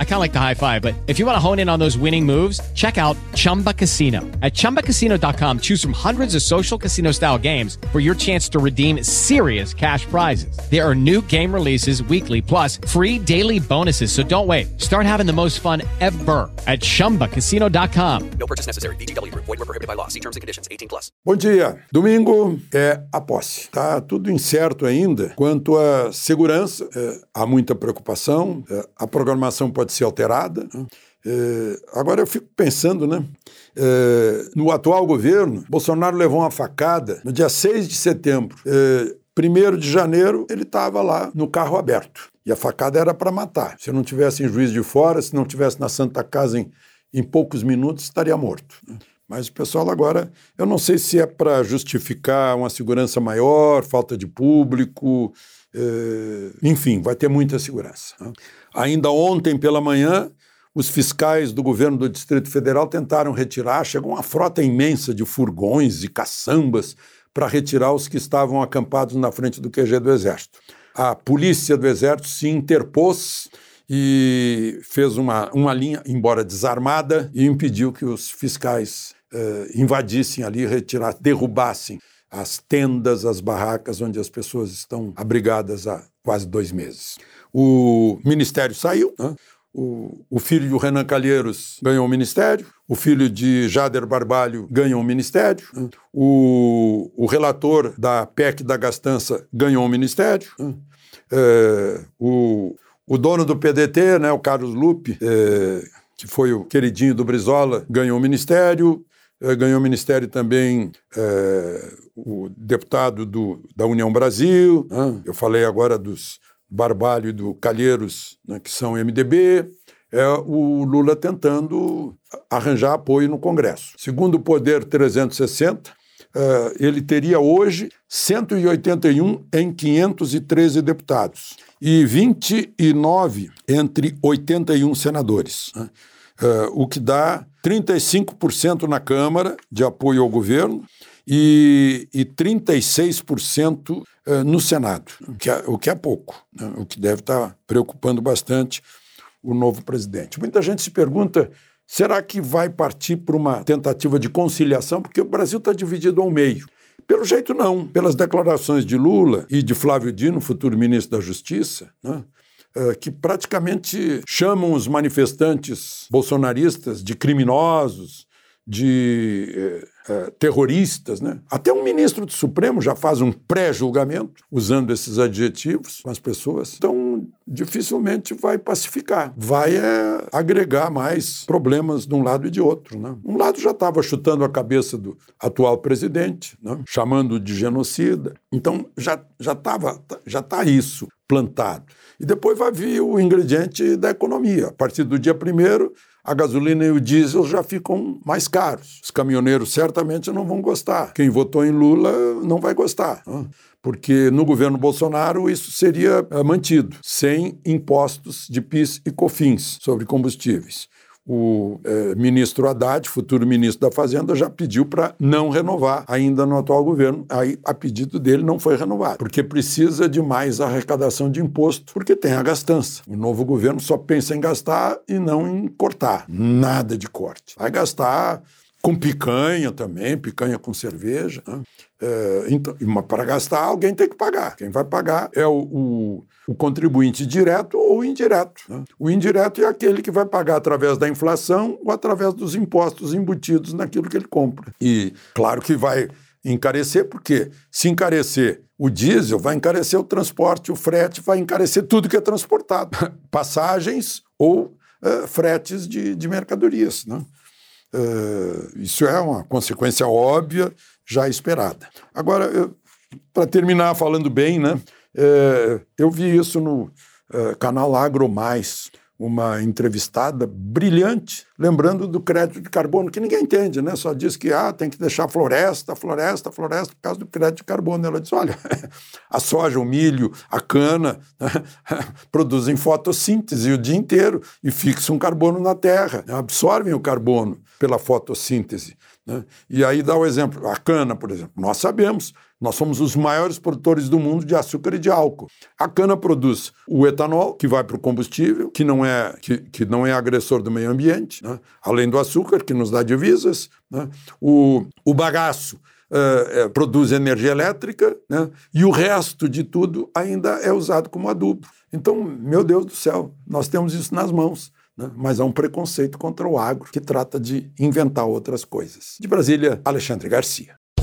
I kind of like the high five, but if you want to hone in on those winning moves, check out Chumba Casino. At chumbacasino.com, choose from hundreds of social casino style games for your chance to redeem serious cash prizes. There are new game releases weekly, plus free daily bonuses. So don't wait. Start having the most fun ever at chumbacasino.com. No purchase necessary. VGW Group. Void were prohibited by law. See terms and conditions. 18 plus. Bom dia. Domingo é a posse. Tá tudo incerto ainda quanto à segurança. É, há muita preocupação. É, a programação pode ser alterada. É, agora eu fico pensando, né? É, no atual governo, Bolsonaro levou uma facada no dia 6 de setembro. É, Primeiro de janeiro, ele estava lá no carro aberto. E a facada era para matar. Se não tivesse em Juiz de Fora, se não tivesse na Santa Casa em, em poucos minutos, estaria morto. Mas o pessoal agora, eu não sei se é para justificar uma segurança maior, falta de público, eh, enfim, vai ter muita segurança. né? Ainda ontem pela manhã, os fiscais do governo do Distrito Federal tentaram retirar, chegou uma frota imensa de furgões e caçambas para retirar os que estavam acampados na frente do QG do Exército. A polícia do Exército se interpôs e fez uma, uma linha, embora desarmada, e impediu que os fiscais eh, invadissem ali, retirassem, derrubassem as tendas, as barracas onde as pessoas estão abrigadas há quase dois meses. O ministério saiu, né? O, o filho do Renan Calheiros ganhou o ministério, o filho de Jader Barbalho ganhou o ministério, né? o, o relator da PEC da gastança ganhou o ministério, né? É, o, o dono do PDT, né, o Carlos Lupe, é, que foi o queridinho do Brizola, ganhou o ministério, ganhou o ministério também é, o deputado do, da União Brasil, né? eu falei agora dos Barbalho e do Calheiros, né, que são MDB, é o Lula tentando arranjar apoio no Congresso. Segundo o Poder 360, eh, ele teria hoje 181 em 513 deputados e 29 entre 81 senadores, né? Eh, o que dá 35% na Câmara de apoio ao governo e, e 36% eh, no Senado, o que é, o que é pouco, né? o que deve estar preocupando bastante o novo presidente. Muita gente se pergunta: será que vai partir para uma tentativa de conciliação? Porque o Brasil está dividido ao meio. Pelo jeito, não. Pelas declarações de Lula e de Flávio Dino, futuro ministro da Justiça, né? Eh, que praticamente chamam os manifestantes bolsonaristas de criminosos, de eh, eh, terroristas. Né? Até um ministro do Supremo já faz um pré-julgamento usando esses adjetivos com as pessoas. Então, dificilmente vai pacificar. Vai é, agregar mais problemas de um lado e de outro. Né? Um lado já estava chutando a cabeça do atual presidente, né? chamando de genocida. Então, já já estava já está isso plantado. E depois vai vir o ingrediente da economia. A partir do dia primeiro, a gasolina e o diesel já ficam mais caros. Os caminhoneiros certamente não vão gostar. Quem votou em Lula não vai gostar. Porque no governo Bolsonaro isso seria eh, mantido, sem impostos de PIS e COFINS sobre combustíveis. O eh, ministro Haddad, futuro ministro da Fazenda, já pediu para não renovar ainda no atual governo. Aí, a pedido dele, não foi renovado, porque precisa de mais arrecadação de imposto, porque tem a gastança. O novo governo só pensa em gastar e não em cortar. Nada de corte. Vai gastar com picanha também, picanha com cerveja. Né? É, então, para gastar, alguém tem que pagar. Quem vai pagar é o, o, o contribuinte direto ou indireto. né? O indireto é aquele que vai pagar através da inflação ou através dos impostos embutidos naquilo que ele compra. E claro que vai encarecer, porque se encarecer o diesel, vai encarecer o transporte, o frete, vai encarecer tudo que é transportado. Passagens ou eh, fretes de, de mercadorias. Né? Eh, isso é uma consequência óbvia, já esperada. Agora, para terminar falando bem, né, eh, eu vi isso no eh, canal Agro Mais, uma entrevistada brilhante, lembrando do crédito de carbono, que ninguém entende, né? Só diz que ah, tem que deixar floresta, floresta, floresta por causa do crédito de carbono. Ela diz: olha, a soja, o milho, a cana né, produzem fotossíntese o dia inteiro e fixam carbono na terra, né, absorvem o carbono pela fotossíntese. Né? E aí dá o exemplo, a cana, por exemplo. Nós sabemos, nós somos os maiores produtores do mundo de açúcar e de álcool. A cana produz o etanol, que vai para o combustível, que não é, que, que não é agressor do meio ambiente, né? além do açúcar, que nos dá divisas. Né? O, o bagaço é, produz energia elétrica, né? e o resto de tudo ainda é usado como adubo. Então, meu Deus do céu, nós temos isso nas mãos. Né? Mas há um preconceito contra o agro que trata de inventar outras coisas. De Brasília, Alexandre Garcia.